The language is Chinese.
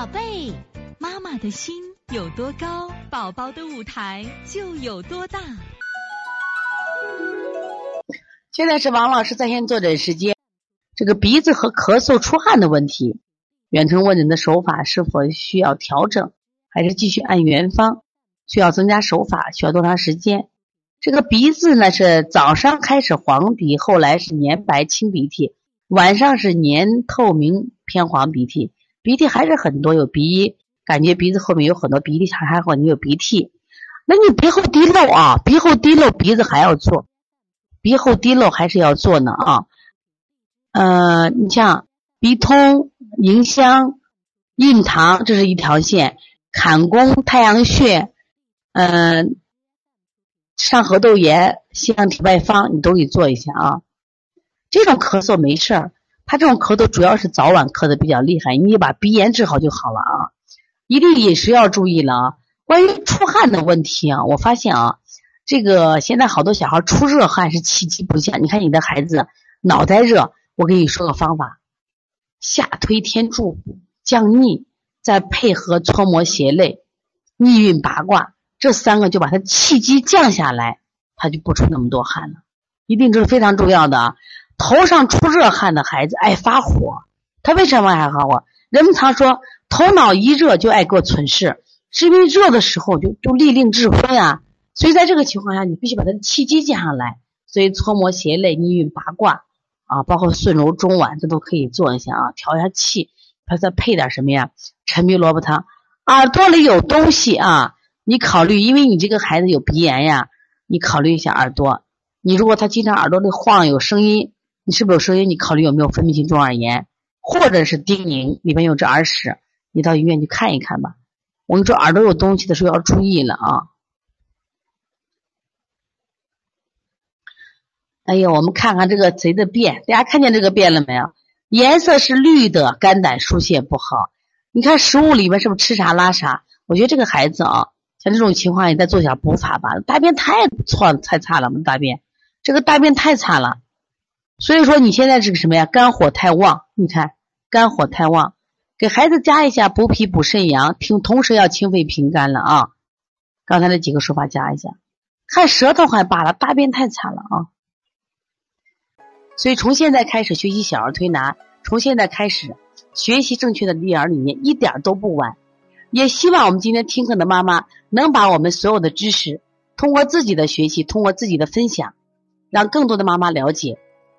宝贝，妈妈的心有多高，宝宝的舞台就有多大。现在是王老师在线坐诊时间。这个鼻子和咳嗽出汗的问题，远程问诊的手法是否需要调整，还是继续按原方？需要增加手法？需要多长时间？这个鼻子呢是早上开始黄鼻，后来是粘白清鼻涕，晚上是粘透明偏黄鼻涕，鼻涕还是很多，有鼻音感觉鼻子后面有很多鼻涕，还还好你有鼻涕，那你鼻后滴漏啊，鼻后滴漏鼻子还要做，鼻后滴漏还是要做呢啊。呃，你像鼻通、迎香、印堂，这是一条线；坎宫、太阳穴，嗯，上颌窦炎、腺样体外方，你都给做一下啊。这种咳嗽没事儿，他这种咳嗽主要是早晚咳的比较厉害，你把鼻炎治好就好了啊。一定饮食要注意了啊。关于出汗的问题啊，我发现啊，这个现在好多小孩出热汗是气机不降，你看你的孩子脑袋热。我给你说个方法：下推天柱降逆，再配合搓摩胁肋、逆运八卦这三个，就把他气机降下来，他就不出那么多汗了。一定这是非常重要的啊！头上出热汗的孩子爱发火，他为什么爱发火？人们常说头脑一热就爱给我存事，是因为热的时候就就利令智昏啊。所以在这个情况下，你必须把他的气机降下来。所以搓摩胁肋、逆运八卦。啊，包括顺柔中脘，这都可以做一下啊，调一下气，它再配点什么呀？陈皮萝卜汤。耳朵里有东西啊，你考虑，因为你这个孩子有鼻炎呀，你考虑一下耳朵。你如果他经常耳朵里晃有声音，你是不是有声音？你考虑有没有分泌性中耳炎，或者是叮咛里面有只耳屎，你到医院去看一看吧。我跟你说，耳朵有东西的时候要注意了啊。哎呀，我们看看这个贼的便，大家看见这个便了没有？颜色是绿的，肝胆疏泄不好。你看食物里面是不是吃啥拉啥？我觉得这个孩子啊，像这种情况，你再做点补法吧。大便太错太差了，我们大便这个大便太差了。所以说你现在这个什么呀？肝火太旺，你看肝火太旺，给孩子加一下补脾补肾阳，平同时要清肺平肝了啊。刚才那几个说法加一下，看舌头还罢了，大便太惨了啊。所以，从现在开始学习小儿推拿，从现在开始学习正确的育儿理念，一点都不晚。也希望我们今天听课的妈妈能把我们所有的知识，通过自己的学习，通过自己的分享，让更多的妈妈了解，